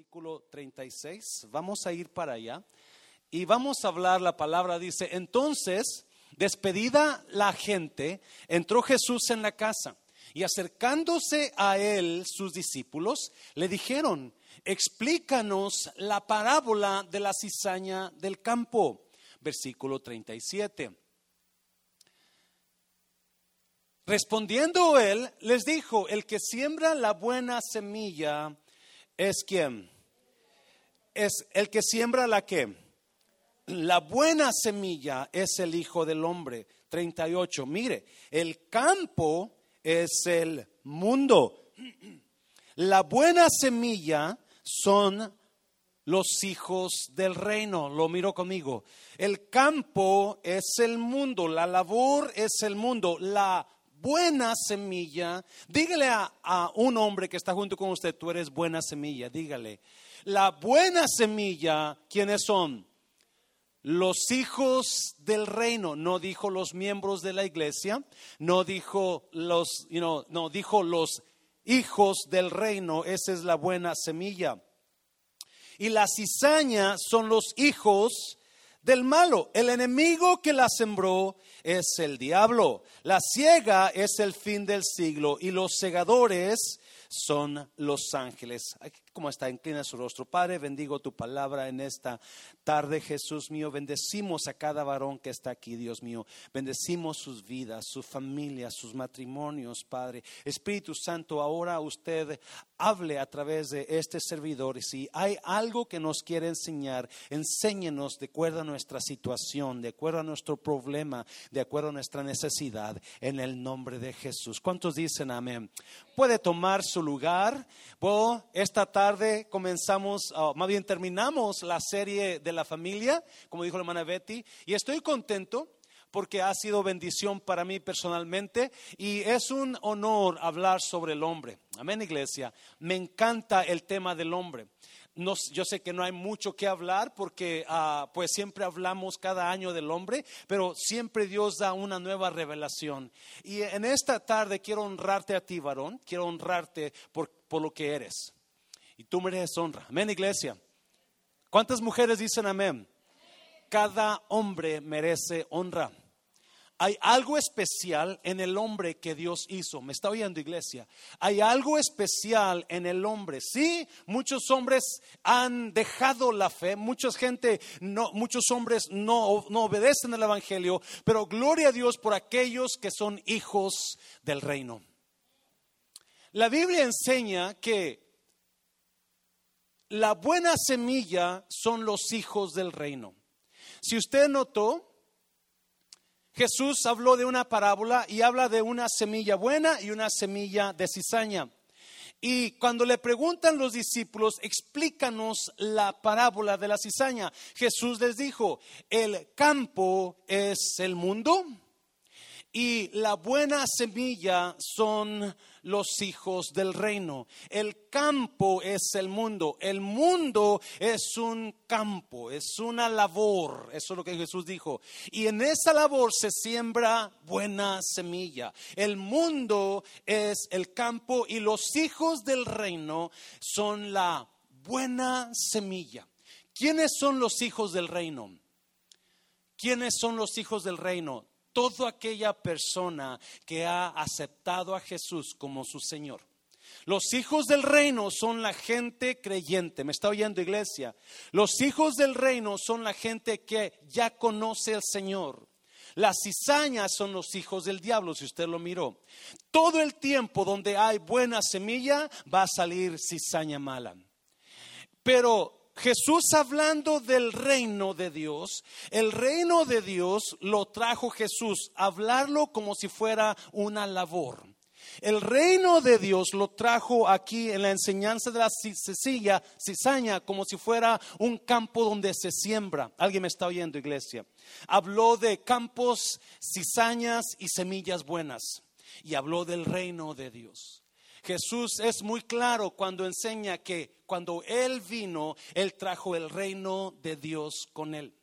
versículo 36. Vamos a ir para allá y vamos a hablar, la palabra dice, entonces, despedida la gente, entró Jesús en la casa y acercándose a él sus discípulos, le dijeron, explícanos la parábola de la cizaña del campo. Versículo 37. Respondiendo él, les dijo, el que siembra la buena semilla es quien. Es el que siembra la que. La buena semilla es el Hijo del Hombre. 38. Mire, el campo es el mundo. La buena semilla son los hijos del reino. Lo miro conmigo. El campo es el mundo, la labor es el mundo, la buena semilla. Dígale a, un hombre que está junto con usted, tú eres buena semilla, dígale. La buena semilla, ¿quiénes son? Los hijos del reino, no dijo los miembros de la iglesia, no dijo los, no dijo los hijos del reino, esa es la buena semilla. Y la cizaña son los hijos del malo. El enemigo que la sembró es el diablo. La ciega es el fin del siglo y los segadores son los ángeles. ¿Cómo está? Inclina su rostro. Padre, bendigo tu palabra en esta tarde, Jesús mío. Bendecimos a cada varón que está aquí, Dios mío. Bendecimos sus vidas, su familia, sus matrimonios, Padre. Espíritu Santo, ahora usted hable a través de este servidor. Y si hay algo que nos quiere enseñar, enséñenos de acuerdo a nuestra situación, de acuerdo a nuestro problema, de acuerdo a nuestra necesidad, en el nombre de Jesús. ¿Cuántos dicen amén? Puede tomar su lugar. Esta tarde comenzamos, ah, más bien terminamos la serie de la familia, como dijo la hermana Betty, y estoy contento porque ha sido bendición para mí personalmente y es un honor hablar sobre el hombre. Amén, iglesia. Me encanta el tema del hombre. yo sé que no hay mucho que hablar porque ah, pues siempre hablamos cada año del hombre, pero siempre Dios da una nueva revelación. Y en esta tarde quiero honrarte a ti, varón, quiero honrarte por, por lo que eres. Y tú mereces honra. Amén, iglesia. ¿Cuántas mujeres dicen amén? Cada hombre merece honra. Hay algo especial en el hombre que Dios hizo. ¿Me está oyendo, iglesia? Hay algo especial en el hombre. Sí, muchos hombres han dejado la fe, mucha gente, no, muchos hombres no, no obedecen el Evangelio, pero gloria a Dios por aquellos que son hijos del reino. La Biblia enseña que la buena semilla son los hijos del reino. Si usted notó, Jesús habló de una parábola y habla de una semilla buena y una semilla de cizaña. Y cuando le preguntan los discípulos, explícanos la parábola de la cizaña, Jesús les dijo, el campo es el mundo y la buena semilla son los hijos del reino. El campo es el mundo. El mundo es un campo, es una labor. Eso es lo que Jesús dijo. Y en esa labor se siembra buena semilla. El mundo es el campo y los hijos del reino son la buena semilla. ¿Quiénes son los hijos del reino? ¿Quiénes son los hijos del reino? Toda aquella persona que ha aceptado a Jesús como su Señor. Los hijos del reino son la gente creyente. ¿Me está oyendo iglesia? Los hijos del reino son la gente que ya conoce al Señor. Las cizañas son los hijos del diablo, si usted lo miró. Todo el tiempo donde hay buena semilla va a salir cizaña mala. Pero Jesús hablando del reino de Dios, el reino de Dios lo trajo Jesús, hablarlo como si fuera una labor. El reino de Dios lo trajo aquí en la enseñanza de la cizaña como si fuera un campo donde se siembra. ¿Alguien me está oyendo, iglesia? Habló de campos, cizañas y semillas buenas. Y habló del reino de Dios. Jesús es muy claro cuando enseña que cuando Él vino, Él trajo el reino de Dios con Él.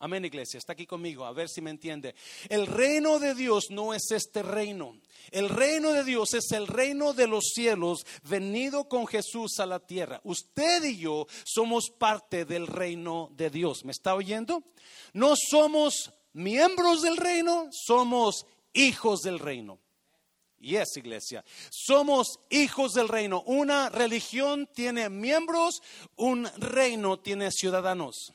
Amén, iglesia, está aquí conmigo, a ver si me entiende. El reino de Dios no es este reino. El reino de Dios es el reino de los cielos venido con Jesús a la tierra. Usted y yo somos parte del reino de Dios. ¿Me está oyendo? No somos miembros del reino, somos hijos del reino. Y es iglesia. Somos hijos del reino. Una religión tiene miembros, un reino tiene ciudadanos.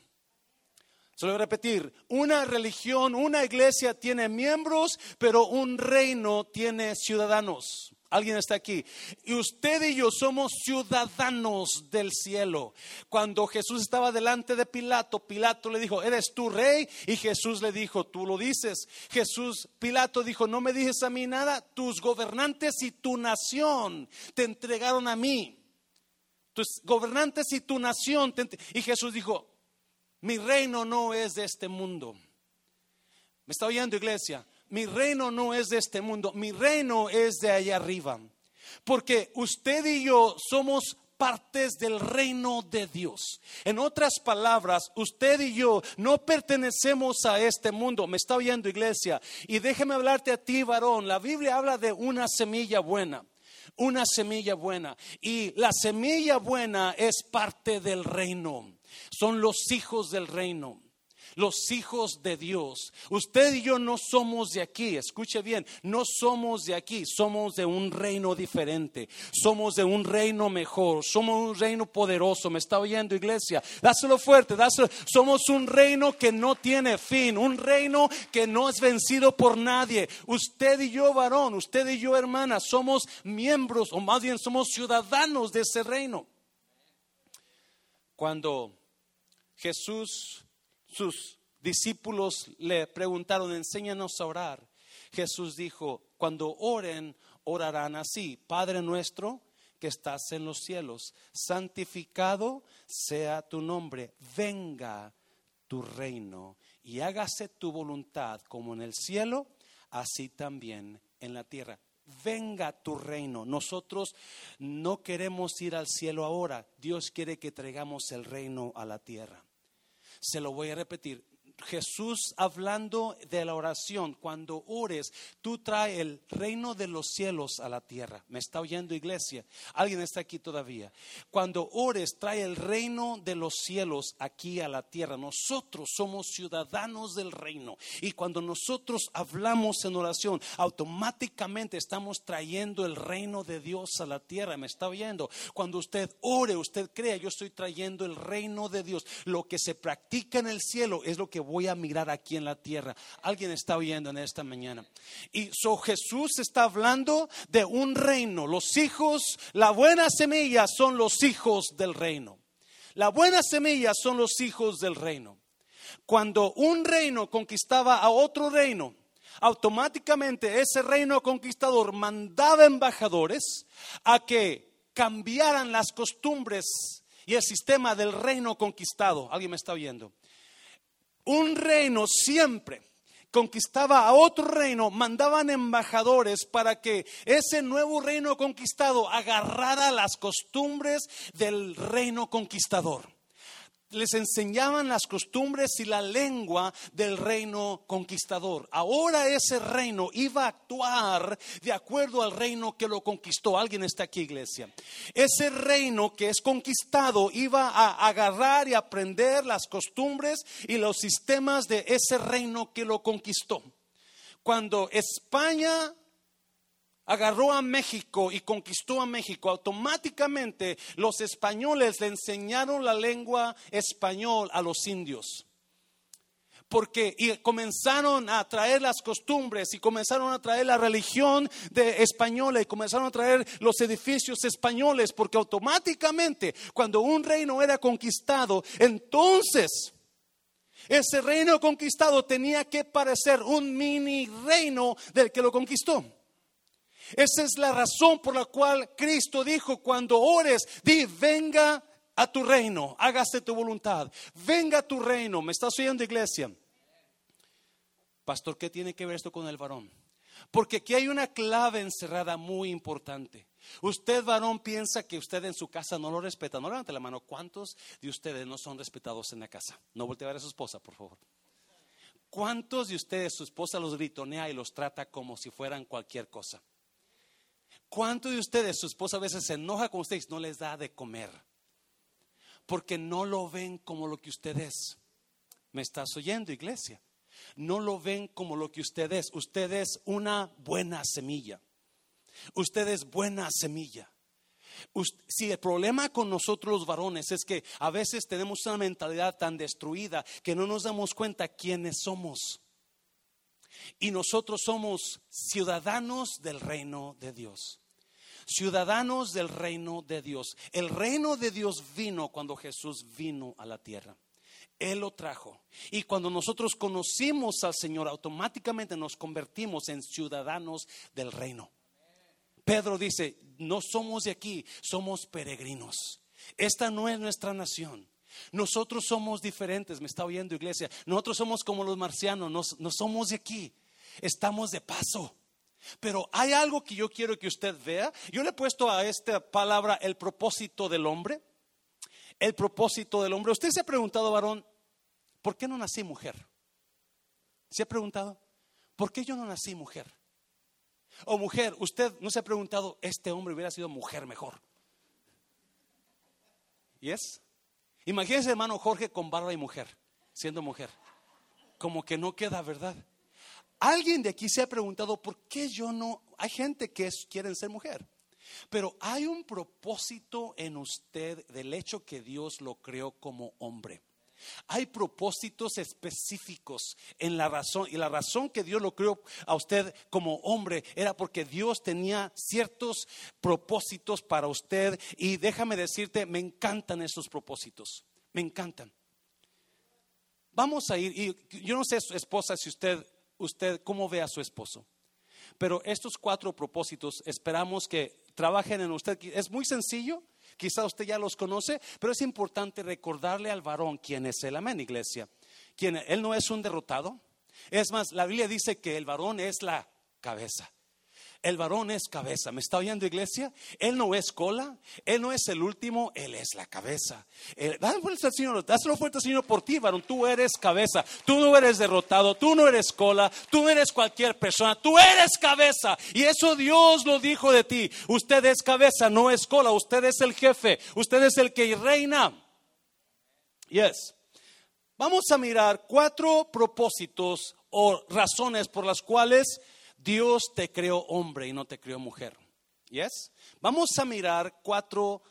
Se lo voy a repetir, una religión, una iglesia tiene miembros, pero un reino tiene ciudadanos. Alguien está aquí. Y usted y yo somos ciudadanos del cielo. Cuando Jesús estaba delante de Pilato, Pilato le dijo, ¿eres tu rey? Y Jesús le dijo, tú lo dices. Jesús, Pilato dijo, no me dices a mí nada, tus gobernantes y tu nación te entregaron a mí. Tus gobernantes y tu nación. y Jesús dijo, mi reino no es de este mundo. ¿Me está oyendo, iglesia? Mi reino no es de este mundo, mi reino es de allá arriba. Porque usted y yo somos partes del reino de Dios. En otras palabras, usted y yo no pertenecemos a este mundo. Me está oyendo, iglesia. Y déjeme hablarte a ti, varón. La Biblia habla de una semilla buena una semilla buena. Y la semilla buena es parte del reino son los hijos del reino los hijos de Dios. Usted y yo no somos de aquí, escuche bien, no somos de aquí, somos de un reino diferente, somos de un reino mejor, somos un reino poderoso. ¿Me está oyendo, iglesia? Dáselo fuerte, dáselo. Somos un reino que no tiene fin, un reino que no es vencido por nadie. Usted y yo, varón, usted y yo, hermana, somos miembros, o más bien somos ciudadanos de ese reino. Cuando Jesús, sus discípulos le preguntaron, enséñanos a orar. Jesús dijo, cuando oren, orarán así, Padre nuestro que estás en los cielos, santificado sea tu nombre, venga tu reino y hágase tu voluntad como en el cielo, así también en la tierra venga tu reino. Nosotros no queremos ir al cielo ahora. Dios quiere que traigamos el reino a la tierra. Se lo voy a repetir. Jesús hablando de la oración, cuando ores, tú traes el reino de los cielos a la tierra. ¿Me está oyendo iglesia? ¿Alguien está aquí todavía? Cuando ores, trae el reino de los cielos aquí a la tierra. Nosotros somos ciudadanos del reino. Y cuando nosotros hablamos en oración, automáticamente estamos trayendo el reino de Dios a la tierra. ¿Me está oyendo? Cuando usted ore, usted crea, yo estoy trayendo el reino de Dios. Lo que se practica en el cielo es lo que voy a mirar aquí en la tierra. Alguien está oyendo en esta mañana. Y so Jesús está hablando de un reino. Los hijos, la buena semilla son los hijos del reino. La buena semilla son los hijos del reino. Cuando un reino conquistaba a otro reino, automáticamente ese reino conquistador mandaba embajadores a que cambiaran las costumbres y el sistema del reino conquistado. ¿Alguien me está oyendo? Un reino siempre. Conquistaba a otro reino, mandaban embajadores para que ese nuevo reino conquistado agarrara las costumbres del reino conquistador les enseñaban las costumbres y la lengua del reino conquistador. Ahora ese reino iba a actuar de acuerdo al reino que lo conquistó. Alguien está aquí, iglesia. Ese reino que es conquistado iba a agarrar y aprender las costumbres y los sistemas de ese reino que lo conquistó. Cuando España agarró a México y conquistó a México, automáticamente los españoles le enseñaron la lengua español a los indios. Porque y comenzaron a traer las costumbres y comenzaron a traer la religión de española y comenzaron a traer los edificios españoles, porque automáticamente cuando un reino era conquistado, entonces ese reino conquistado tenía que parecer un mini reino del que lo conquistó. Esa es la razón por la cual Cristo dijo, cuando ores, di, venga a tu reino, hágase tu voluntad, venga a tu reino. ¿Me estás oyendo, iglesia? Pastor, ¿qué tiene que ver esto con el varón? Porque aquí hay una clave encerrada muy importante. Usted, varón, piensa que usted en su casa no lo respeta. No levante la mano. ¿Cuántos de ustedes no son respetados en la casa? No voltee a ver a su esposa, por favor. ¿Cuántos de ustedes su esposa los gritonea y los trata como si fueran cualquier cosa? ¿Cuántos de ustedes su esposa a veces se enoja con ustedes no les da de comer? Porque no lo ven como lo que usted es. ¿Me estás oyendo, iglesia? No lo ven como lo que usted es. Usted es una buena semilla. Usted es buena semilla. Si el problema con nosotros los varones es que a veces tenemos una mentalidad tan destruida que no nos damos cuenta quiénes somos. Y nosotros somos ciudadanos del reino de Dios. Ciudadanos del reino de Dios. El reino de Dios vino cuando Jesús vino a la tierra. Él lo trajo. Y cuando nosotros conocimos al Señor, automáticamente nos convertimos en ciudadanos del reino. Pedro dice, no somos de aquí, somos peregrinos. Esta no es nuestra nación. Nosotros somos diferentes, me está oyendo iglesia. Nosotros somos como los marcianos, no, somos de aquí, estamos de paso. Pero hay algo que yo quiero que usted vea. Yo le he puesto a esta palabra el propósito del hombre. El propósito del hombre. Usted se ha preguntado, varón, ¿por qué no nací mujer? ¿Se ha preguntado? ¿Por qué yo no nací mujer? O mujer, usted no se ha preguntado, este hombre hubiera sido mujer mejor. ¿Y es? Imagínese, hermano Jorge, con barba y mujer, siendo mujer. Como que no queda, ¿verdad? Alguien de aquí se ha preguntado, ¿por qué yo no? Hay gente que es, quieren ser mujer. Pero hay un propósito en usted del hecho que Dios lo creó como hombre. Hay propósitos específicos en la razón. Y la razón que Dios lo creó a usted como hombre era porque Dios tenía ciertos propósitos para usted. Y déjame decirte, me encantan esos propósitos. Me encantan. Vamos a ir, y yo no sé, esposa, si usted, usted, cómo ve a su esposo. Pero estos cuatro propósitos esperamos que trabajen en usted. Es muy sencillo Quizá usted ya los conoce, pero es importante recordarle al varón quién es él. Amén, iglesia. Quién, él no es un derrotado. Es más, la Biblia dice que el varón es la cabeza. El varón es cabeza. ¿Me está oyendo, iglesia? Él no es cola, él no es el último, él es la cabeza. dáselo fuerte al Señor, dáselo fuerte al Señor por ti, varón. Tú eres cabeza. Tú no eres derrotado, tú no eres cola, tú eres cualquier persona, tú eres cabeza. Y eso Dios lo dijo de ti. Usted es cabeza, no es cola. Usted es el jefe, usted es el que reina. Yes. Vamos a mirar cuatro propósitos o razones por las cuales Dios te creó hombre y no te creó mujer. ¿Yes? Vamos a mirar cuatro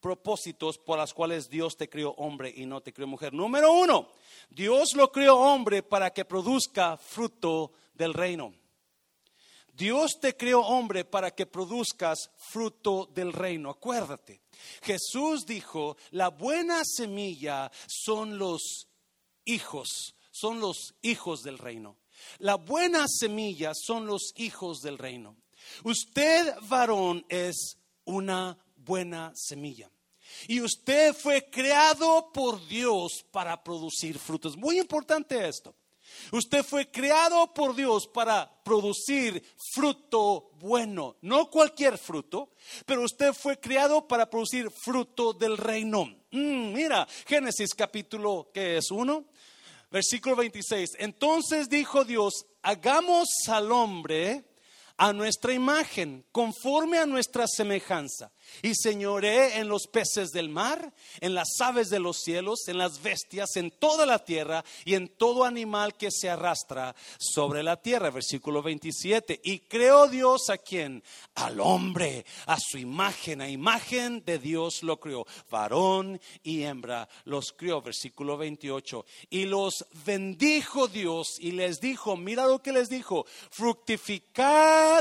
propósitos por los cuales Dios te creó hombre y no te creó mujer. Número uno, Dios lo creó hombre para que produzca fruto del reino. Dios te creó hombre para que produzcas fruto del reino. Acuérdate, Jesús dijo, la buena semilla son los hijos, son los hijos del reino. La buena semilla son los hijos del reino. Usted, varón, es una buena semilla. Y usted fue creado por Dios para producir frutos. Muy importante esto. Usted fue creado por Dios para producir fruto bueno, no cualquier fruto, pero usted fue creado para producir fruto del reino. Mm, mira, Génesis capítulo que es uno, Versículo 26. Entonces dijo Dios, hagamos al hombre a nuestra imagen, conforme a nuestra semejanza y señoré en los peces del mar, en las aves de los cielos, en las bestias, en toda la tierra y en todo animal que se arrastra sobre la tierra. Versículo 27. Y creó Dios a quien? Al hombre, a su imagen, a imagen de Dios lo creó. Varón y hembra los crió. Versículo 28. Y los bendijo Dios y les dijo, mira lo que les dijo,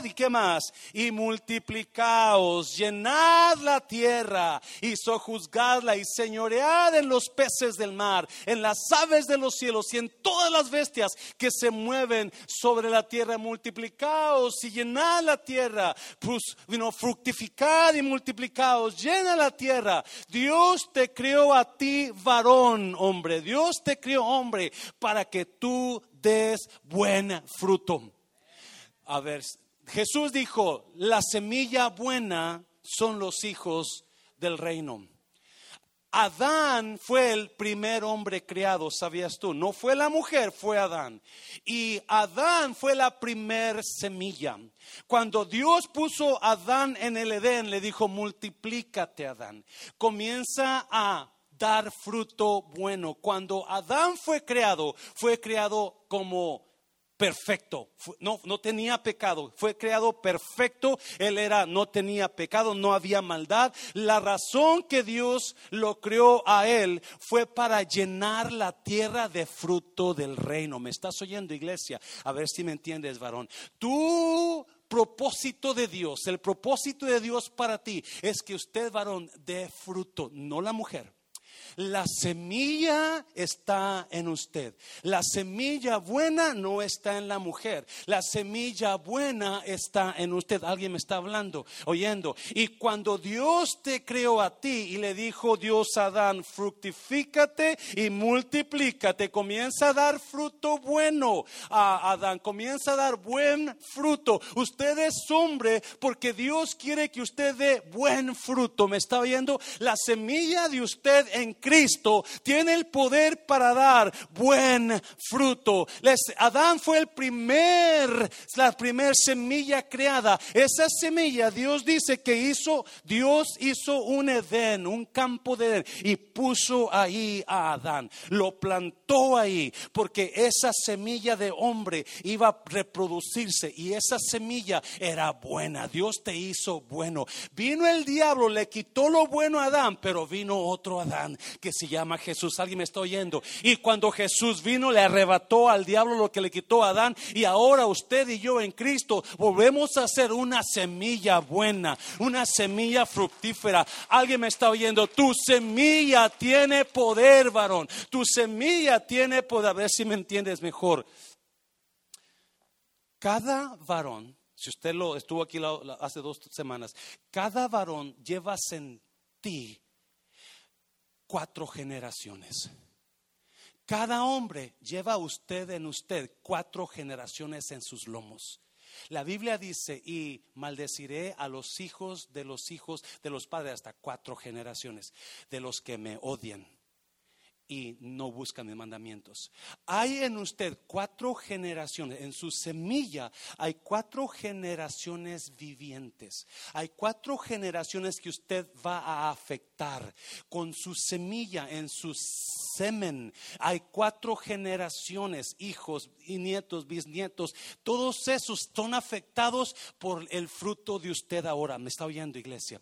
y qué más, y multiplicaos, llenad la tierra y sojuzgadla y señoread en los peces del mar, en las aves de los cielos y en todas las bestias que se mueven sobre la tierra. Multiplicaos y llenad la tierra, pues, vino fructificad y multiplicaos, llena la tierra. Dios te creó a ti varón, hombre. Dios te creó hombre para que tú des buen fruto. A ver, Jesús dijo, la semilla buena son los hijos del reino. Adán fue el primer hombre creado, ¿sabías tú? No fue la mujer, fue Adán. Y Adán fue la primer semilla. Cuando Dios puso a Adán en el Edén, le dijo, multiplícate, Adán. Comienza a dar fruto bueno. Cuando Adán fue creado, fue creado como perfecto, no, no tenía pecado, fue creado perfecto, él era, no tenía pecado, no había maldad. La razón que Dios lo creó a él fue para llenar la tierra de fruto del reino. ¿Me estás oyendo, iglesia? A ver si me entiendes, varón. Tu propósito de Dios, el propósito de Dios para ti es que usted, varón, dé fruto, no la mujer la semilla está en usted. La semilla buena no está en la mujer. La semilla buena está en usted. Alguien me está hablando, oyendo. Y cuando Dios te creó a ti y le dijo Dios a Adán, fructifícate y multiplícate, comienza a dar fruto bueno a Adán, comienza a dar buen fruto. Usted es hombre porque Dios quiere que usted dé buen fruto. ¿Me está oyendo? La semilla de usted en Cristo tiene el poder para dar buen fruto. Adán fue el primer, la primera semilla creada. Esa semilla Dios dice que hizo, Dios hizo un Edén, un campo de Edén y puso ahí a Adán. Lo plantó ahí porque esa semilla de hombre iba a reproducirse y esa semilla era buena. Dios te hizo bueno. Vino el diablo, le quitó lo bueno a Adán, pero vino otro Adán que se llama Jesús. Alguien me está oyendo. Y cuando Jesús vino, le arrebató al diablo lo que le quitó a Adán. Y ahora usted y yo en Cristo volvemos a ser una semilla buena, una semilla fructífera. Alguien me está oyendo. Tu semilla tiene poder, varón. Tu semilla tiene poder. A ver si me entiendes mejor. Cada varón, si usted lo estuvo aquí hace dos semanas, cada varón lleva en ti cuatro generaciones. Cada hombre lleva usted en usted cuatro generaciones en sus lomos. La Biblia dice, y maldeciré a los hijos de los hijos de los padres hasta cuatro generaciones, de los que me odian y no buscan mis mandamientos. Hay en usted cuatro generaciones, en su semilla hay cuatro generaciones vivientes. Hay cuatro generaciones que usted va a afectar con su semilla en su semen. Hay cuatro generaciones, hijos y nietos, bisnietos. Todos esos son afectados por el fruto de usted ahora. ¿Me está oyendo, iglesia?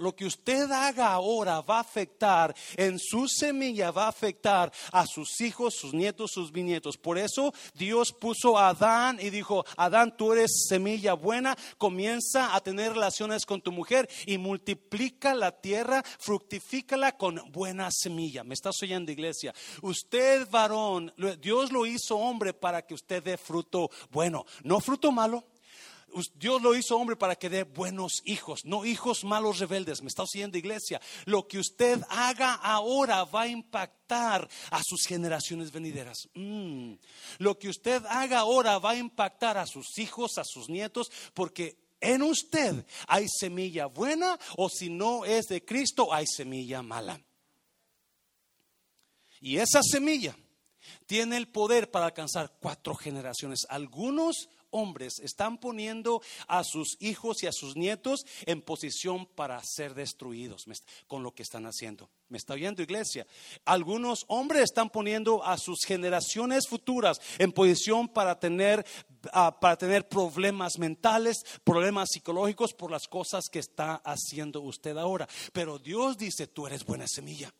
lo que usted haga ahora va a afectar en su semilla, va a afectar a sus hijos, sus nietos, sus bisnietos. Por eso Dios puso a Adán y dijo, Adán, tú eres semilla buena, comienza a tener relaciones con tu mujer y multiplica la tierra, fructifícala con buena semilla. ¿Me estás oyendo, iglesia? Usted, varón, Dios lo hizo hombre para que usted dé fruto bueno, no fruto malo. Dios lo hizo hombre para que dé buenos hijos, no hijos malos rebeldes. Me está oyendo iglesia. Lo que usted haga ahora va a impactar a sus generaciones venideras. Mm. Lo que usted haga ahora va a impactar a sus hijos, a sus nietos, porque en usted hay semilla buena o si no es de Cristo hay semilla mala. Y esa semilla tiene el poder para alcanzar cuatro generaciones. Algunos hombres están poniendo a sus hijos y a sus nietos en posición para ser destruidos con lo que están haciendo. ¿Me está oyendo iglesia? Algunos hombres están poniendo a sus generaciones futuras en posición para tener, ah, para tener problemas mentales, problemas psicológicos por las cosas que está haciendo usted ahora. Pero Dios dice, tú eres buena semilla.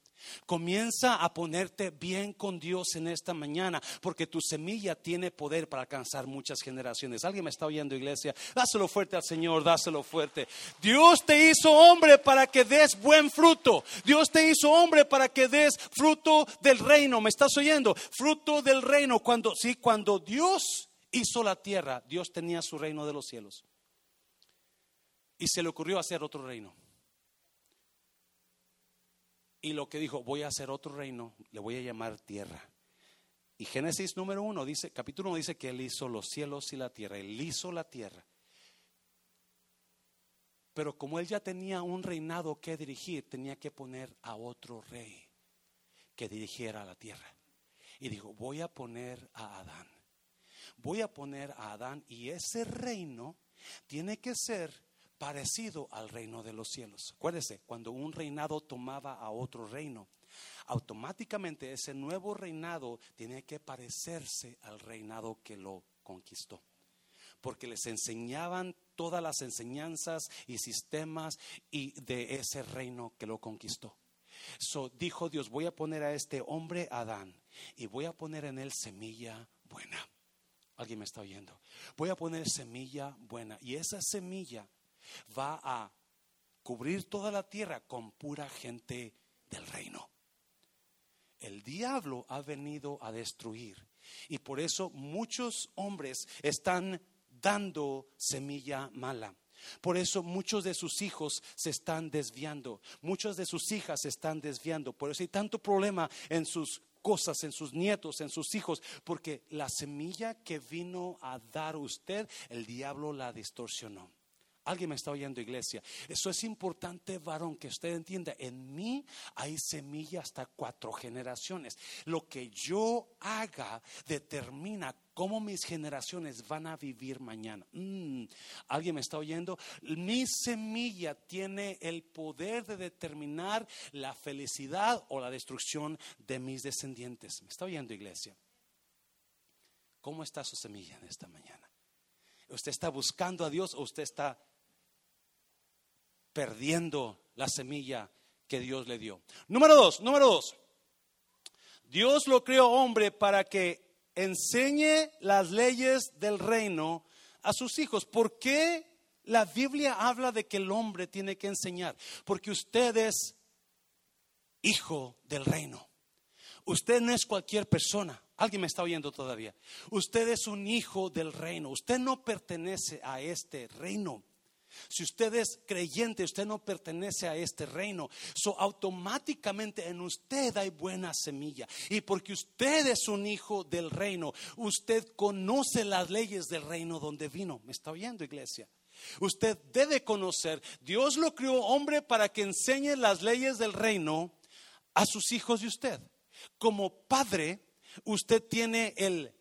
Comienza a ponerte bien con Dios en esta mañana, porque tu semilla tiene poder para alcanzar muchas generaciones. ¿Alguien me está oyendo, iglesia? Dáselo fuerte al Señor, dáselo fuerte. Dios te hizo hombre para que des buen fruto. Dios te hizo hombre para que des fruto del reino. ¿Me estás oyendo? Fruto del reino. Cuando, sí, cuando Dios hizo la tierra, Dios tenía su reino de los cielos. Y se le ocurrió hacer otro reino y lo que dijo, voy a hacer otro reino, le voy a llamar tierra. Y Génesis número uno dice, capítulo uno dice que él hizo los cielos y la tierra, él hizo la tierra. Pero como él ya tenía un reinado que dirigir, tenía que poner a otro rey que dirigiera la tierra. Y dijo, voy a poner a Adán. Voy a poner a Adán y ese reino tiene que ser parecido al reino de los cielos. Acuérdese, cuando un reinado tomaba a otro reino, automáticamente ese nuevo reinado tiene que parecerse al reinado que lo conquistó. Porque les enseñaban todas las enseñanzas y sistemas y de ese reino que lo conquistó. So dijo Dios, voy a poner a este hombre Adán y voy a poner en él semilla buena. Alguien me está oyendo. Voy a poner semilla buena y esa semilla va a cubrir toda la tierra con pura gente del reino. El diablo ha venido a destruir y por eso muchos hombres están dando semilla mala. Por eso muchos de sus hijos se están desviando, muchas de sus hijas se están desviando. Por eso hay tanto problema en sus cosas, en sus nietos, en sus hijos, porque la semilla que vino a dar usted, el diablo la distorsionó. Alguien me está oyendo, iglesia. Eso es importante, varón, que usted entienda. En mí hay semilla hasta cuatro generaciones. Lo que yo haga determina cómo mis generaciones van a vivir mañana. Mm, ¿Alguien me está oyendo? Mi semilla tiene el poder de determinar la felicidad o la destrucción de mis descendientes. ¿Me está oyendo, iglesia? ¿Cómo está su semilla en esta mañana? ¿Usted está buscando a Dios o usted está perdiendo la semilla que Dios le dio. Número dos, número dos. Dios lo creó hombre para que enseñe las leyes del reino a sus hijos. ¿Por qué la Biblia habla de que el hombre tiene que enseñar? Porque usted es hijo del reino. Usted no es cualquier persona. Alguien me está oyendo todavía. Usted es un hijo del reino. Usted no pertenece a este reino. Si usted es creyente, usted no pertenece a este reino. So automáticamente en usted hay buena semilla. Y porque usted es un hijo del reino, usted conoce las leyes del reino donde vino. ¿Me está oyendo, iglesia? Usted debe conocer, Dios lo crió hombre para que enseñe las leyes del reino a sus hijos de usted. Como padre, usted tiene el,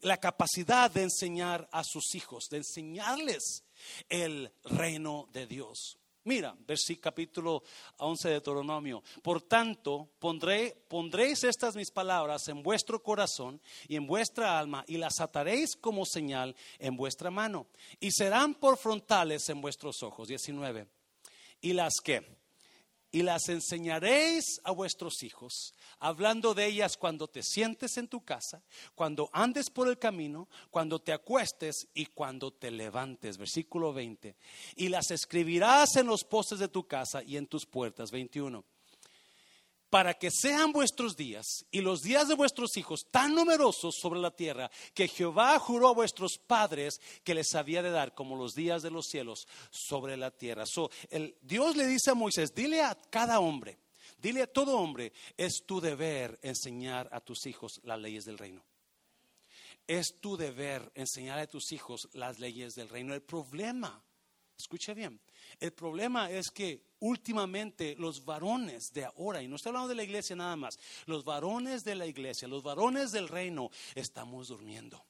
la capacidad de enseñar a sus hijos, de enseñarles el reino de Dios. Mira, versículo capítulo 11 de Deuteronomio. Por tanto, pondré, pondréis estas mis palabras en vuestro corazón y en vuestra alma y las ataréis como señal en vuestra mano y serán por frontales en vuestros ojos. 19. Y las que y las enseñaréis a vuestros hijos, hablando de ellas cuando te sientes en tu casa, cuando andes por el camino, cuando te acuestes y cuando te levantes. Versículo 20. Y las escribirás en los postes de tu casa y en tus puertas. 21 para que sean vuestros días y los días de vuestros hijos tan numerosos sobre la tierra que Jehová juró a vuestros padres que les había de dar como los días de los cielos sobre la tierra. So, el, Dios le dice a Moisés, dile a cada hombre, dile a todo hombre, es tu deber enseñar a tus hijos las leyes del reino. Es tu deber enseñar a tus hijos las leyes del reino. El problema, escuche bien, el problema es que últimamente los varones de ahora, y no estoy hablando de la iglesia nada más, los varones de la iglesia, los varones del reino, estamos durmiendo.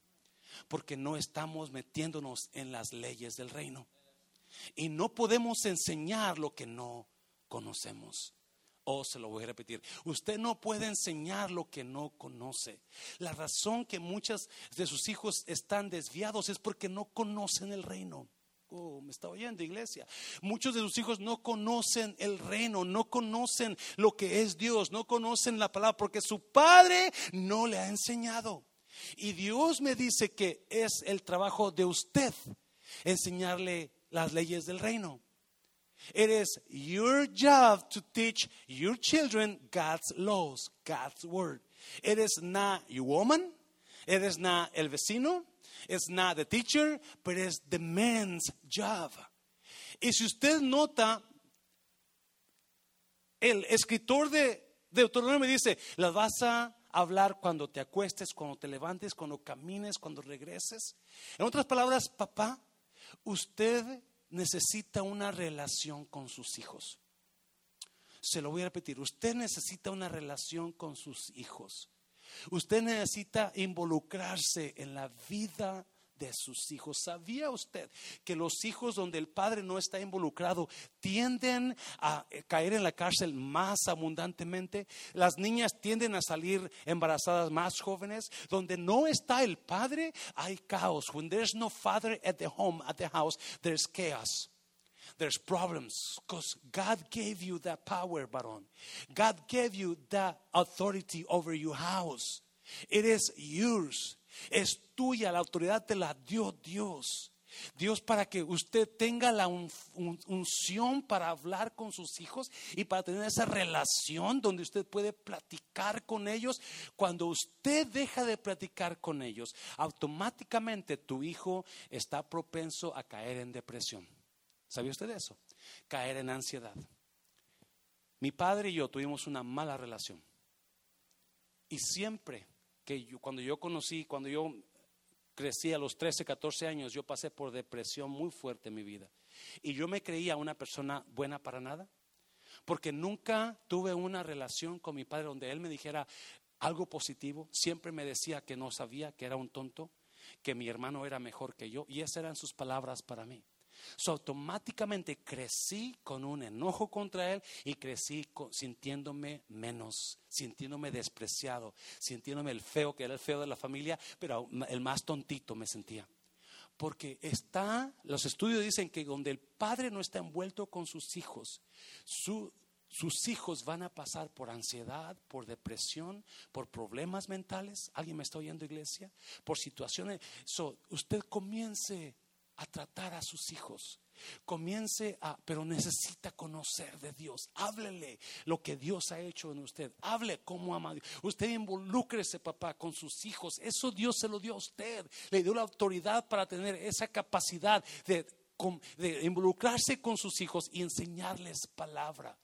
Porque no estamos metiéndonos en las leyes del reino. Y no podemos enseñar lo que no conocemos. Oh, se lo voy a repetir. Usted no puede enseñar lo que no conoce. La razón que muchos de sus hijos están desviados es porque no conocen el reino. Oh, me está oyendo, iglesia. Muchos de sus hijos no conocen el reino, no conocen lo que es Dios, no conocen la palabra, porque su padre no le ha enseñado. Y Dios me dice que es el trabajo de usted enseñarle las leyes del reino. It is your job to teach your children God's laws, God's word. It is not your woman, it is not el vecino, It's not the teacher, but it's the man's job. Y si usted nota, el escritor de Deuteronomio dice, las vas a hablar cuando te acuestes, cuando te levantes, cuando camines, cuando regreses. En otras palabras, papá, usted necesita una relación con sus hijos. Se lo voy a repetir, usted necesita una relación con sus hijos. Usted necesita involucrarse en la vida de sus hijos. ¿Sabía usted que los hijos donde el padre no está involucrado tienden a caer en la cárcel más abundantemente? Las niñas tienden a salir embarazadas más jóvenes. Donde no está el padre, hay caos. When there's no father at the home, at the house, there's chaos. There's problems because God gave you that power, Baron. God gave you that authority over your house. It is yours. Es tuya, la autoridad te la dio Dios. Dios para que usted tenga la unción para hablar con sus hijos y para tener esa relación donde usted puede platicar con ellos. Cuando usted deja de platicar con ellos, automáticamente tu hijo está propenso a caer en depresión. ¿Sabía usted eso? Caer en ansiedad. Mi padre y yo tuvimos una mala relación. Y siempre que yo, cuando yo conocí, cuando yo crecí a los 13, 14 años, yo pasé por depresión muy fuerte en mi vida. Y yo me creía una persona buena para nada, porque nunca tuve una relación con mi padre donde él me dijera algo positivo. Siempre me decía que no sabía, que era un tonto, que mi hermano era mejor que yo. Y esas eran sus palabras para mí. So, automáticamente crecí con un enojo contra él y crecí sintiéndome menos, sintiéndome despreciado, sintiéndome el feo, que era el feo de la familia, pero el más tontito me sentía. Porque está, los estudios dicen que donde el padre no está envuelto con sus hijos, sus hijos van a pasar por ansiedad, por depresión, por problemas mentales. ¿Alguien me está oyendo, iglesia? Por situaciones. So, usted comience a tratar a sus hijos. Comience a, pero necesita conocer de Dios. Háblele lo que Dios ha hecho en usted. Hable cómo ama a Dios. Usted involúcrese, papá, con sus hijos. Eso Dios se lo dio a usted. Le dio la autoridad para tener esa capacidad de, de involucrarse con sus hijos y enseñarles palabra.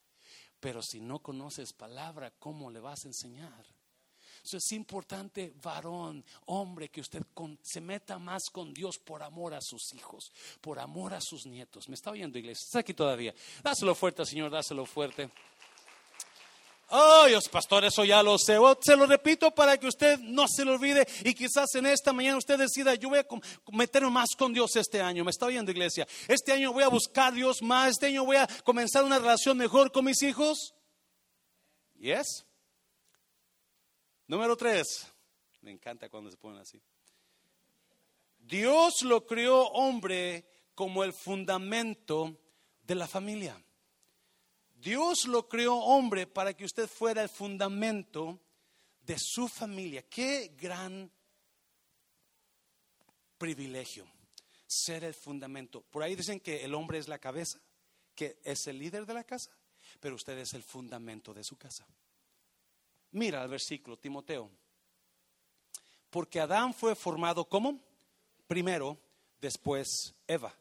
Pero si no conoces palabra, ¿cómo le vas a enseñar? Es importante, varón, hombre, que usted se meta más con Dios por amor a sus hijos, por amor a sus nietos. ¿Me está oyendo, iglesia? Está aquí todavía. Dáselo fuerte, Señor, dáselo fuerte. Ay, Dios, pastor, eso ya lo sé. Oh, se lo repito para que usted no se lo olvide y quizás en esta mañana usted decida, yo voy a meterme más con Dios este año. ¿Me está oyendo, iglesia? Este año voy a buscar a Dios más. Este año voy a comenzar una relación mejor con mis hijos. Yes. Número tres, me encanta cuando se ponen así. Dios lo creó hombre como el fundamento de la familia. Dios lo creó hombre para que usted fuera el fundamento de su familia. Qué gran privilegio ser el fundamento. Por ahí dicen que el hombre es la cabeza, que es el líder de la casa, pero usted es el fundamento de su casa. Mira el versículo, Timoteo. Porque Adán fue formado como primero, después Eva.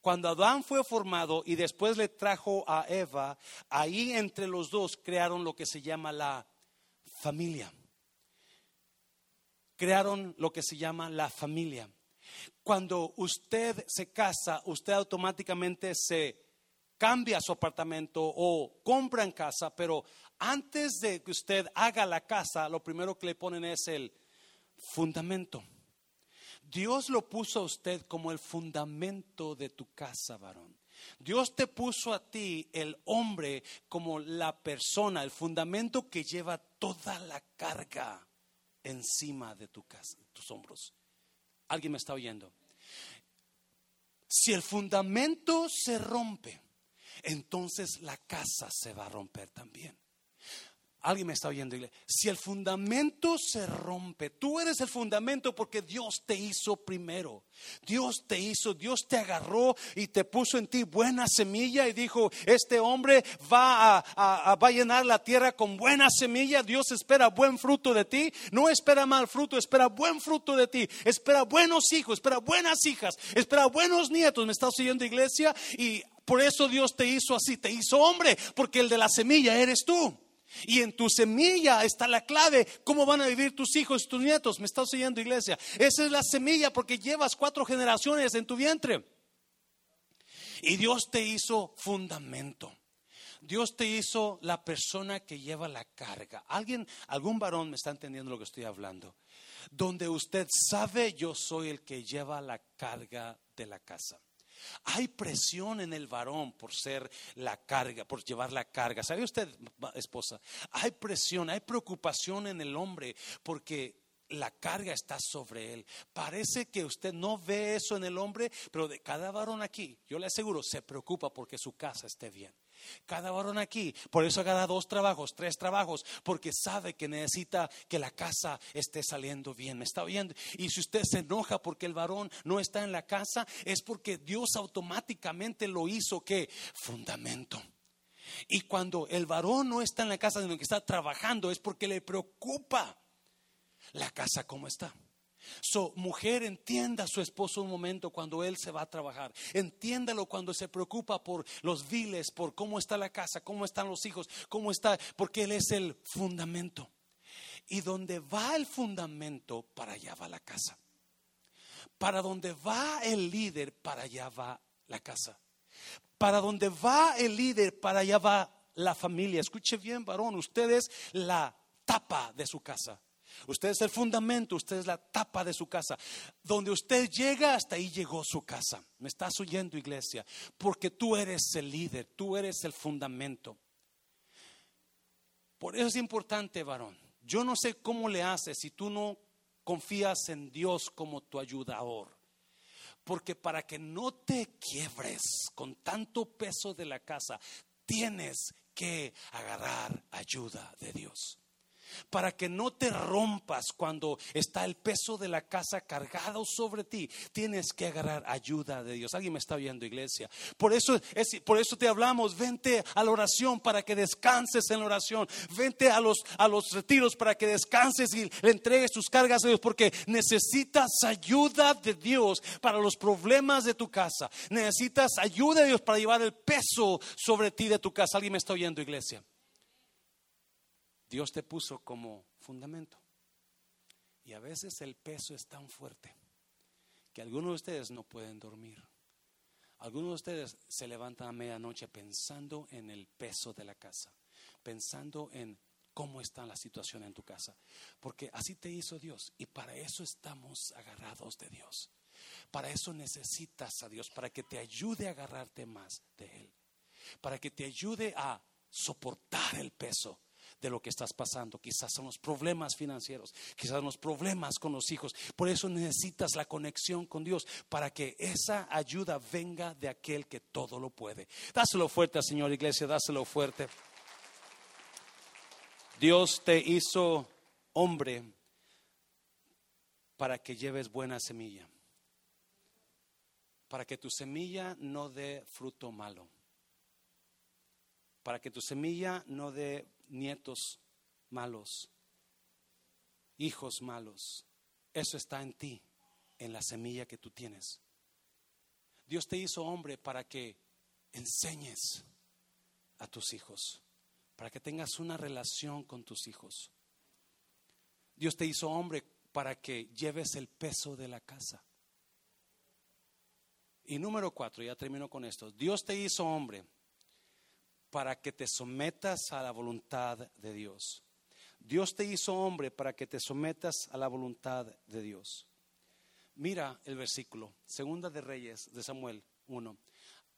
Cuando Adán fue formado y después le trajo a Eva, ahí entre los dos crearon lo que se llama la familia. Crearon lo que se llama la familia. Cuando usted se casa, usted automáticamente se cambia su apartamento o compra en casa, pero antes de que usted haga la casa, lo primero que le ponen es el fundamento. Dios lo puso a usted como el fundamento de tu casa, varón. Dios te puso a ti, el hombre, como la persona, el fundamento que lleva toda la carga encima de tu casa, tus hombros. ¿Alguien me está oyendo? Si el fundamento se rompe, entonces la casa se va a romper también. Alguien me está oyendo. Si el fundamento se rompe, tú eres el fundamento porque Dios te hizo primero. Dios te hizo, Dios te agarró y te puso en ti buena semilla y dijo, este hombre va a, llenar la tierra con buena semilla. Dios espera buen fruto de ti. No espera mal fruto, espera buen fruto de ti. Espera buenos hijos, espera buenas hijas, espera buenos nietos. ¿Me estás oyendo iglesia? Y por eso Dios te hizo así, te hizo hombre, porque el de la semilla eres tú. Y en tu semilla está la clave. ¿Cómo van a vivir tus hijos tus nietos? ¿Me estás oyendo, iglesia? Esa es la semilla porque llevas cuatro generaciones en tu vientre. Y Dios te hizo fundamento. Dios te hizo la persona que lleva la carga. Alguien, algún varón me está entendiendo lo que estoy hablando. Donde usted sabe, yo soy el que lleva la carga de la casa. Hay presión en el varón por ser la carga, por llevar la carga. ¿Sabe usted, esposa? Hay presión, hay preocupación en el hombre porque la carga está sobre él. Parece que usted no ve eso en el hombre, pero de cada varón aquí, yo le aseguro, se preocupa porque su casa esté bien. Cada varón aquí, por eso agarra dos trabajos, tres trabajos, porque sabe que necesita que la casa esté saliendo bien. ¿Me está oyendo? Y si usted se enoja porque el varón no está en la casa, es porque Dios automáticamente lo hizo que fundamento. Y cuando el varón no está en la casa, sino que está trabajando, es porque le preocupa la casa como está. So, mujer, entienda a su esposo un momento cuando él se va a trabajar. Entiéndalo cuando se preocupa por los viles, por cómo está la casa, cómo están los hijos, cómo está, porque él es el fundamento. Y donde va el fundamento, para allá va la casa. Para donde va el líder, para allá va la casa. Para donde va el líder, para allá va la familia. Escuche bien, varón, usted es la tapa de su casa. Usted es el fundamento, usted es la tapa de su casa. Donde usted llega, hasta ahí llegó su casa. Me estás oyendo, iglesia, porque tú eres el líder, tú eres el fundamento. Por eso es importante, varón. Yo no sé cómo le haces si tú no confías en Dios como tu ayudador. Porque para que no te quiebres con tanto peso de la casa, tienes que agarrar ayuda de Dios para que no te rompas cuando está el peso de la casa cargado sobre ti. Tienes que agarrar ayuda de Dios. Alguien me está oyendo, iglesia. Por eso, por eso te hablamos, vente a la oración para que descanses en la oración. Vente a los, a los retiros para que descanses y le entregues tus cargas a Dios, porque necesitas ayuda de Dios para los problemas de tu casa. Necesitas ayuda de Dios para llevar el peso sobre ti de tu casa. Alguien me está oyendo, iglesia. Dios te puso como fundamento. Y a veces el peso es tan fuerte que algunos de ustedes no pueden dormir. Algunos de ustedes se levantan a medianoche pensando en el peso de la casa, pensando en cómo está la situación en tu casa. Porque así te hizo Dios y para eso estamos agarrados de Dios. Para eso necesitas a Dios, para que te ayude a agarrarte más de Él. Para que te ayude a soportar el peso de lo que estás pasando. Quizás son los problemas financieros, quizás los problemas con los hijos. Por eso necesitas la conexión con Dios para que esa ayuda venga de aquel que todo lo puede. Dáselo fuerte, Señor Iglesia, dáselo fuerte. Dios te hizo hombre para que lleves buena semilla, para que tu semilla no dé fruto malo, para que tu semilla no dé nietos malos, hijos malos. Eso está en ti, en la semilla que tú tienes. Dios te hizo hombre para que enseñes a tus hijos, para que tengas una relación con tus hijos. Dios te hizo hombre para que lleves el peso de la casa. Y número cuatro, ya termino con esto. Dios te hizo hombre para que te sometas a la voluntad de Dios. Dios te hizo hombre para que te sometas a la voluntad de Dios. Mira el versículo, Segunda de Reyes de Samuel 1.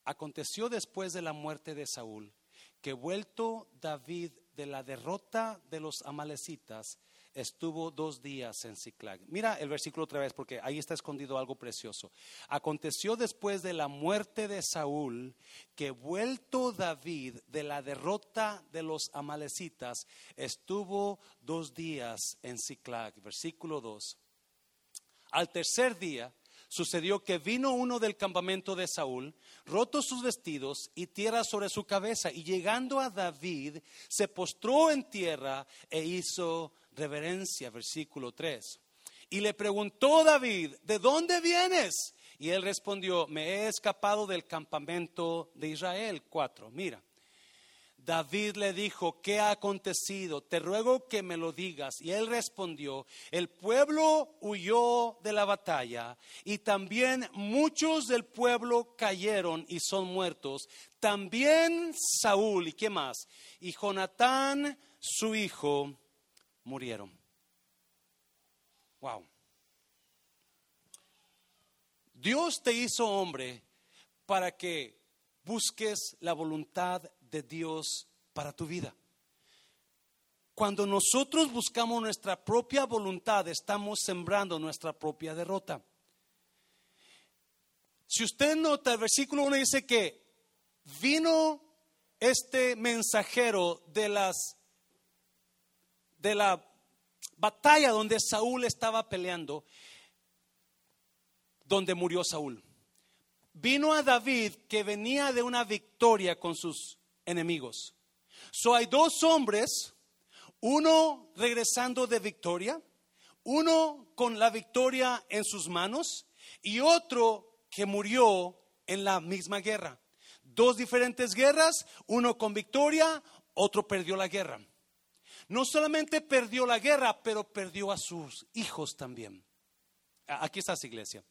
Aconteció después de la muerte de Saúl que vuelto David de la derrota de los amalecitas, estuvo dos días en Ciclag. Mira el versículo otra vez porque ahí está escondido algo precioso. Aconteció después de la muerte de Saúl que vuelto David de la derrota de los amalecitas, estuvo dos días en Ciclag. Versículo 2. Al tercer día sucedió que vino uno del campamento de Saúl, roto sus vestidos y tierra sobre su cabeza, y llegando a David, se postró en tierra e hizo reverencia, versículo 3. Y le preguntó David, ¿de dónde vienes? Y él respondió, me he escapado del campamento de Israel. 4. Mira, David le dijo, ¿qué ha acontecido? Te ruego que me lo digas. Y él respondió, el pueblo huyó de la batalla y también muchos del pueblo cayeron y son muertos. También Saúl y qué más? Y Jonatán, su hijo, murieron. Wow. Dios te hizo hombre para que busques la voluntad de Dios para tu vida. Cuando nosotros buscamos nuestra propia voluntad, estamos sembrando nuestra propia derrota. Si usted nota, el versículo 1 dice que vino este mensajero de las de la batalla donde Saúl estaba peleando, donde murió Saúl. Vino a David que venía de una victoria con sus enemigos. So hay dos hombres, uno regresando de victoria, uno con la victoria en sus manos y otro que murió en la misma guerra. Dos diferentes guerras, uno con victoria, otro perdió la guerra. No solamente perdió la guerra, pero perdió a sus hijos también. Aquí está su iglesia.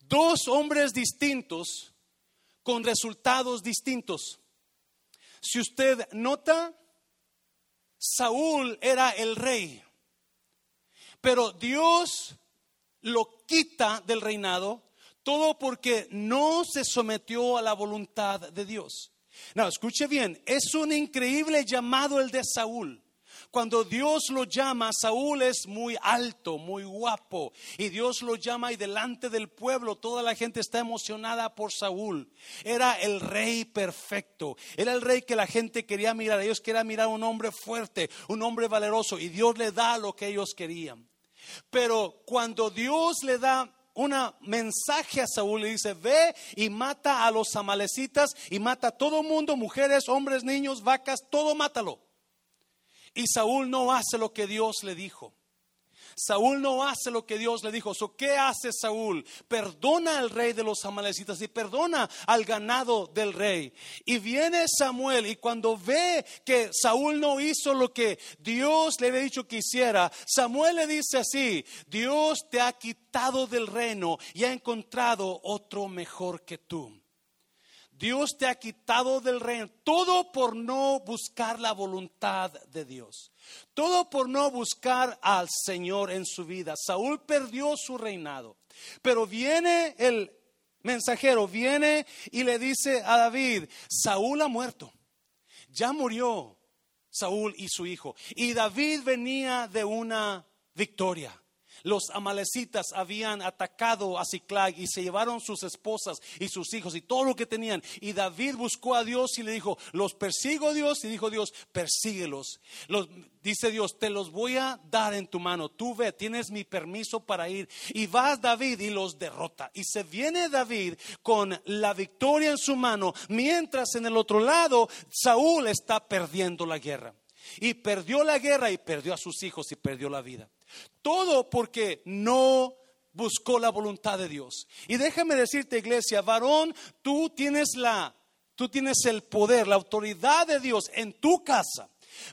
Dos hombres distintos con resultados distintos. Si usted nota, Saúl era el rey, pero Dios lo quita del reinado, todo porque no se sometió a la voluntad de Dios. No, escuche bien, es un increíble llamado el de Saúl. Cuando Dios lo llama, Saúl es muy alto, muy guapo. Y Dios lo llama y delante del pueblo toda la gente está emocionada por Saúl. Era el rey perfecto. Era el rey que la gente quería mirar. Ellos querían mirar un hombre fuerte, un hombre valeroso. Y Dios le da lo que ellos querían. Pero cuando Dios le da un mensaje a Saúl y dice, ve y mata a los amalecitas y mata a todo mundo, mujeres, hombres, niños, vacas, todo mátalo. Y Saúl no hace lo que Dios le dijo. Saúl no hace lo que Dios le dijo. ¿Qué hace Saúl? Perdona al rey de los amalecitas y perdona al ganado del rey. Y viene Samuel y cuando ve que Saúl no hizo lo que Dios le había dicho que hiciera, Samuel le dice así, Dios te ha quitado del reino y ha encontrado otro mejor que tú. Dios te ha quitado del reino. Todo por no buscar la voluntad de Dios. Todo por no buscar al Señor en su vida. Saúl perdió su reinado. Pero viene el mensajero, viene y le dice a David, Saúl ha muerto. Ya murió Saúl y su hijo. Y David venía de una victoria los amalecitas habían atacado a Ciclag y se llevaron sus esposas y sus hijos y todo lo que tenían. Y David buscó a Dios y le dijo, los persigo Dios. Y dijo Dios, persíguelos. Los, dice Dios, te los voy a dar en tu mano. Tú ve, tienes mi permiso para ir. Y vas David y los derrota. Y se viene David con la victoria en su mano, mientras en el otro lado Saúl está perdiendo la guerra. Y perdió la guerra y perdió a sus hijos y perdió la vida. Todo porque no buscó la voluntad de Dios. Y déjame decirte, iglesia, varón, tú tienes la, tú tienes el poder, la autoridad de Dios en tu casa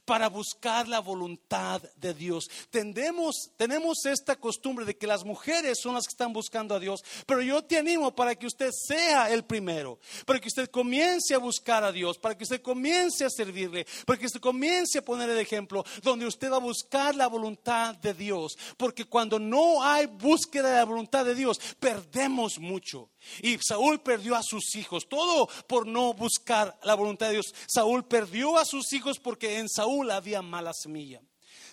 para buscar la voluntad de Dios. Tendemos, tenemos esta costumbre de que las mujeres son las que están buscando a Dios, pero yo te animo para que usted sea el primero, para que usted comience a buscar a Dios, para que usted comience a servirle, para que usted comience a poner el ejemplo donde usted va a buscar la voluntad de Dios, porque cuando no hay búsqueda de la voluntad de Dios, perdemos mucho. Y Saúl perdió a sus hijos, todo por no buscar la voluntad de Dios. Saúl perdió a sus hijos porque en Saúl había mala semilla.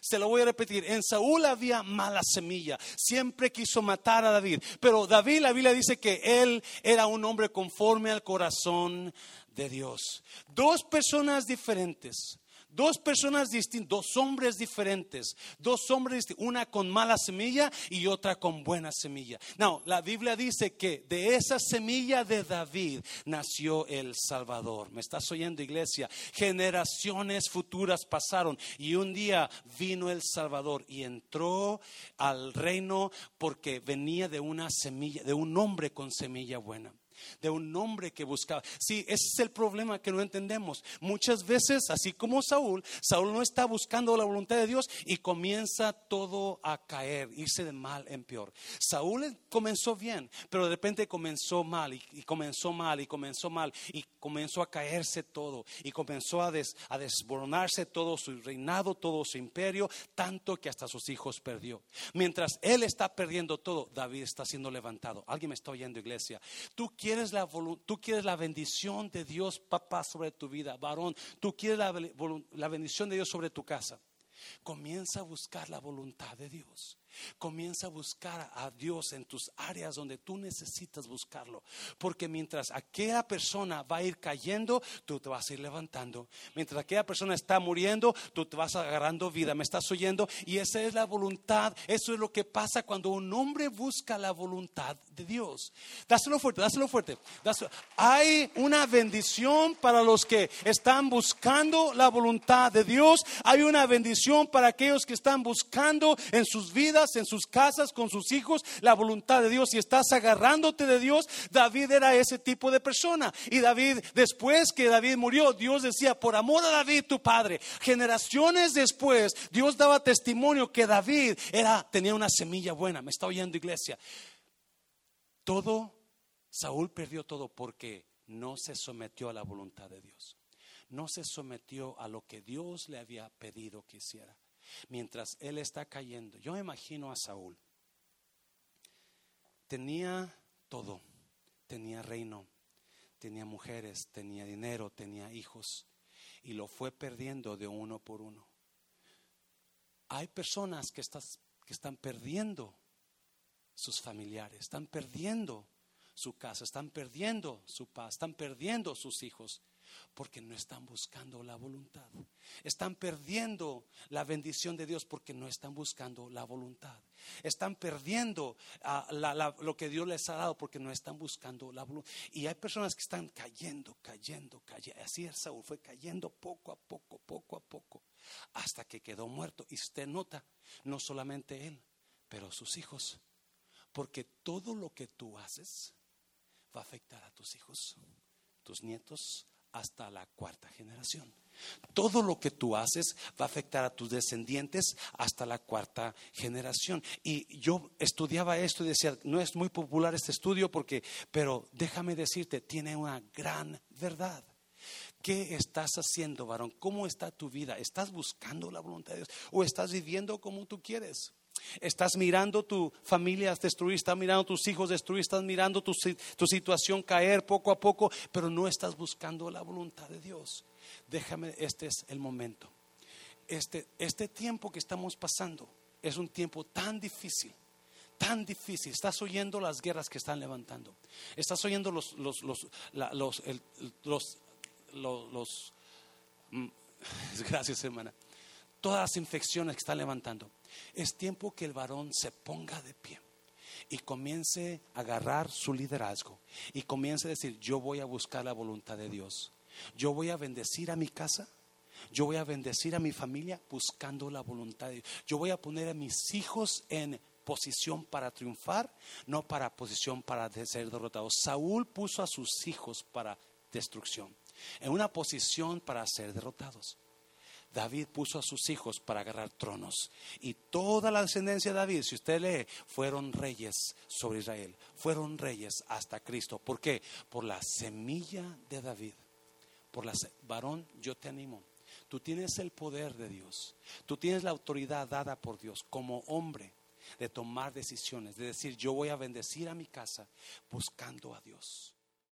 Se lo voy a repetir, en Saúl había mala semilla, siempre quiso matar a David, pero David, la Biblia dice que él era un hombre conforme al corazón de Dios. Dos personas diferentes, Dos personas distintas, dos hombres diferentes, dos hombres una con mala semilla y otra con buena semilla. No, la Biblia dice que de esa semilla de David nació el Salvador. ¿Me estás oyendo, iglesia? Generaciones futuras pasaron y un día vino el Salvador y entró al reino porque venía de una semilla, de un hombre con semilla buena. De un hombre que buscaba. Sí, ese es el problema que no entendemos. Muchas veces, así como Saúl, Saúl no está buscando la voluntad de Dios y comienza todo a caer, irse de mal en peor. Saúl comenzó bien, pero de repente comenzó mal y, comenzó mal y comenzó mal y comenzó a caerse todo y comenzó a, a desboronarse todo su reinado, todo su imperio, tanto que hasta sus hijos perdió. Mientras él está perdiendo todo, David está siendo levantado. Alguien me está oyendo, iglesia. Tú quieres la, tú quieres la bendición de Dios, papá, sobre tu vida, varón. Tú quieres la bendición de Dios sobre tu casa. Comienza a buscar la voluntad de Dios. Comienza a buscar a Dios en tus áreas donde tú necesitas buscarlo. Porque mientras aquella persona va a ir cayendo, tú te vas a ir levantando. Mientras aquella persona está muriendo, tú te vas agarrando vida. ¿Me estás oyendo? Y esa es la voluntad. Eso es lo que pasa cuando un hombre busca la voluntad de Dios. Dáselo fuerte, dáselo fuerte. Hay una bendición para los que están buscando la voluntad de Dios. Hay una bendición para aquellos que están buscando en sus vidas en sus casas, con sus hijos, la voluntad de Dios y estás agarrándote de Dios, David era ese tipo de persona. Y David, después que David murió, Dios decía, por amor a David tu padre, generaciones después, Dios daba testimonio que David era, tenía una semilla buena. Me está oyendo iglesia. Todo, Saúl perdió todo porque no se sometió a la voluntad de Dios. No se sometió a lo que Dios le había pedido que hiciera mientras él está cayendo. Yo imagino a Saúl. Tenía todo, tenía reino, tenía mujeres, tenía dinero, tenía hijos y lo fue perdiendo de uno por uno. Hay personas que, que están perdiendo sus familiares, están perdiendo su casa, están perdiendo su paz, están perdiendo sus hijos porque no están buscando la voluntad. Están perdiendo la bendición de Dios porque no están buscando la voluntad. Están perdiendo ah, lo que Dios les ha dado porque no están buscando la voluntad. Y hay personas que están cayendo, cayendo, cayendo. Así el Saúl fue cayendo poco a poco, poco a poco, hasta que quedó muerto. Y usted nota, no solamente él, pero sus hijos. Porque todo lo que tú haces va a afectar a tus hijos, tus nietos, hasta la cuarta generación. Todo lo que tú haces va a afectar a tus descendientes hasta la cuarta generación. Y yo estudiaba esto y decía, no es muy popular este estudio porque, pero déjame decirte, tiene una gran verdad. ¿Qué estás haciendo, varón? ¿Cómo está tu vida? ¿Estás buscando la voluntad de Dios o estás viviendo como tú quieres? Estás mirando tu familia destruir, estás mirando tus hijos destruir, estás mirando tu, tu, situación caer poco a poco, pero no estás buscando la voluntad de Dios. Déjame, este es el momento. Este, este tiempo que estamos pasando es un tiempo tan difícil, tan difícil. Estás oyendo las guerras que están levantando. Estás oyendo los, los, los, los, los, los mm, gracias hermana. Todas las infecciones que están levantando. Es tiempo que el varón se ponga de pie y comience a agarrar su liderazgo y comience a decir, yo voy a buscar la voluntad de Dios. Yo voy a bendecir a mi casa. Yo voy a bendecir a mi familia buscando la voluntad de Dios. Yo voy a poner a mis hijos en posición para triunfar, no para posición para ser derrotados. Saúl puso a sus hijos para destrucción, en una posición para ser derrotados. David puso a sus hijos para agarrar tronos. Y toda la descendencia de David, si usted lee, fueron reyes sobre Israel. Fueron reyes hasta Cristo. ¿Por qué? Por la semilla de David. Por la varón, yo te animo. Tú tienes el poder de Dios. Tú tienes la autoridad dada por Dios como hombre de tomar decisiones, de decir, yo voy a bendecir a mi casa buscando a Dios.